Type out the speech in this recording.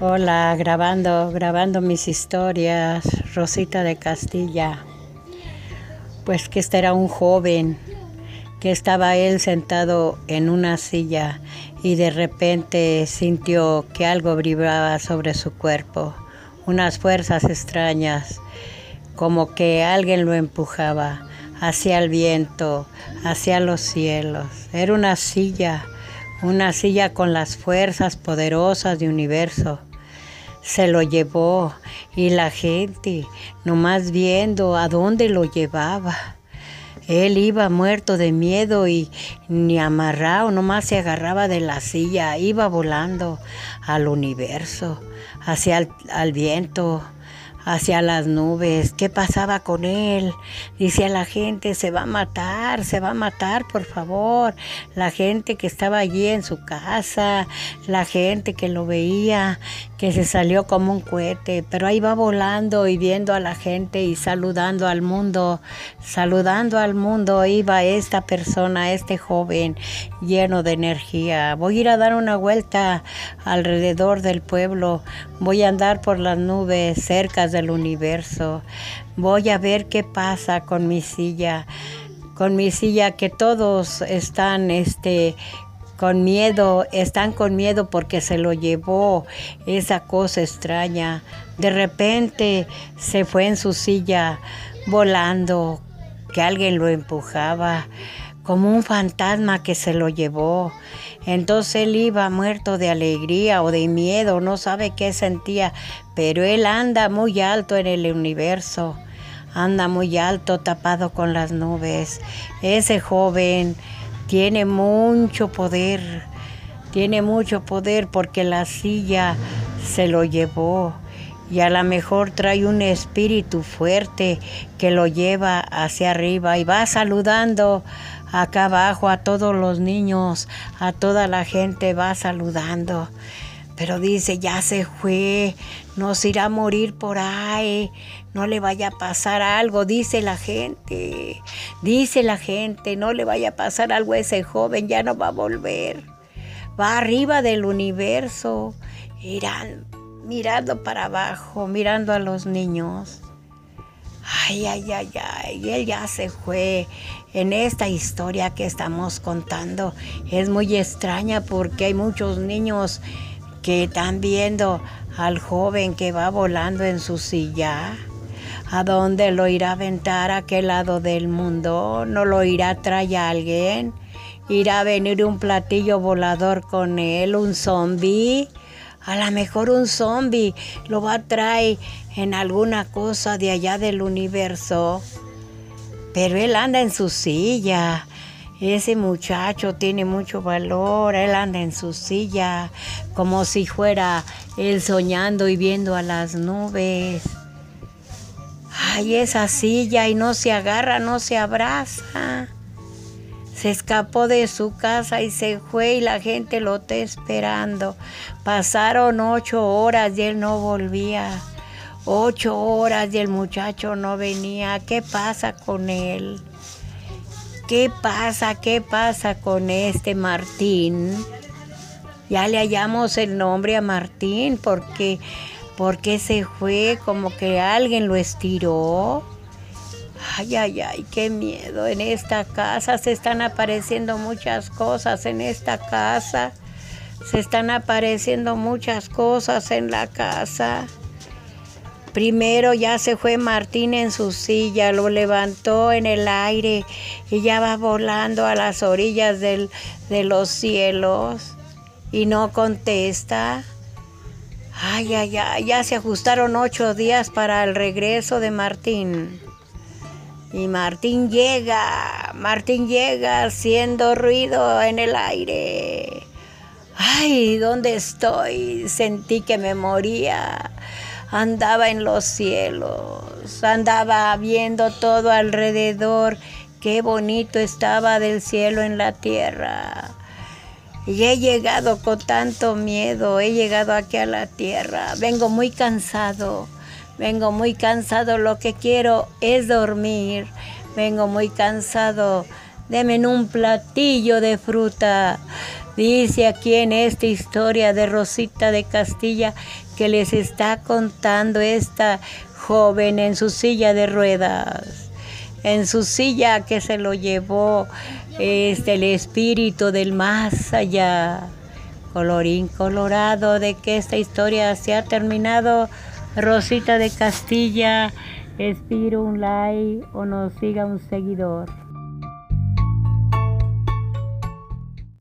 Hola, grabando, grabando mis historias, Rosita de Castilla. Pues que este era un joven, que estaba él sentado en una silla y de repente sintió que algo brillaba sobre su cuerpo, unas fuerzas extrañas, como que alguien lo empujaba hacia el viento, hacia los cielos. Era una silla, una silla con las fuerzas poderosas del universo se lo llevó y la gente, nomás viendo a dónde lo llevaba. Él iba muerto de miedo y ni amarrado, nomás se agarraba de la silla, iba volando al universo, hacia el viento, hacia las nubes. ¿Qué pasaba con él? Dice la gente, se va a matar, se va a matar, por favor. La gente que estaba allí en su casa, la gente que lo veía, que se salió como un cohete, pero ahí va volando y viendo a la gente y saludando al mundo, saludando al mundo, iba esta persona, este joven lleno de energía. Voy a ir a dar una vuelta alrededor del pueblo, voy a andar por las nubes cerca del universo, voy a ver qué pasa con mi silla con mi silla que todos están este con miedo, están con miedo porque se lo llevó esa cosa extraña. De repente se fue en su silla volando, que alguien lo empujaba, como un fantasma que se lo llevó. Entonces él iba muerto de alegría o de miedo, no sabe qué sentía, pero él anda muy alto en el universo, anda muy alto tapado con las nubes. Ese joven tiene mucho poder, tiene mucho poder porque la silla se lo llevó y a lo mejor trae un espíritu fuerte que lo lleva hacia arriba y va saludando acá abajo a todos los niños, a toda la gente va saludando. Pero dice, ya se fue, nos irá a morir por ahí, no le vaya a pasar algo, dice la gente, dice la gente, no le vaya a pasar algo a ese joven, ya no va a volver. Va arriba del universo, irán mirando para abajo, mirando a los niños. Ay, ay, ay, ay, él ya se fue. En esta historia que estamos contando es muy extraña porque hay muchos niños que están viendo al joven que va volando en su silla. ¿A dónde lo irá a aventar a qué lado del mundo? ¿No lo irá a traer alguien? ¿Irá a venir un platillo volador con él, un zombie? A lo mejor un zombie lo va a traer en alguna cosa de allá del universo. Pero él anda en su silla ese muchacho tiene mucho valor, él anda en su silla como si fuera él soñando y viendo a las nubes. Ay, esa silla y no se agarra, no se abraza. Se escapó de su casa y se fue y la gente lo está esperando. Pasaron ocho horas y él no volvía. Ocho horas y el muchacho no venía. ¿Qué pasa con él? ¿Qué pasa? ¿Qué pasa con este Martín? Ya le hallamos el nombre a Martín porque, porque se fue como que alguien lo estiró. Ay, ay, ay, qué miedo. En esta casa se están apareciendo muchas cosas en esta casa. Se están apareciendo muchas cosas en la casa. Primero ya se fue Martín en su silla, lo levantó en el aire y ya va volando a las orillas de los cielos y no contesta. Ay, ay, ay, ya se ajustaron ocho días para el regreso de Martín. Y Martín llega, Martín llega haciendo ruido en el aire. Ay, ¿dónde estoy? Sentí que me moría andaba en los cielos, andaba viendo todo alrededor, qué bonito estaba del cielo en la tierra. Y he llegado con tanto miedo, he llegado aquí a la tierra, vengo muy cansado, vengo muy cansado, lo que quiero es dormir, vengo muy cansado, denme un platillo de fruta, Dice aquí en esta historia de Rosita de Castilla que les está contando esta joven en su silla de ruedas, en su silla que se lo llevó este, el espíritu del más allá. Colorín colorado de que esta historia se ha terminado. Rosita de Castilla, espiro un like o nos siga un seguidor.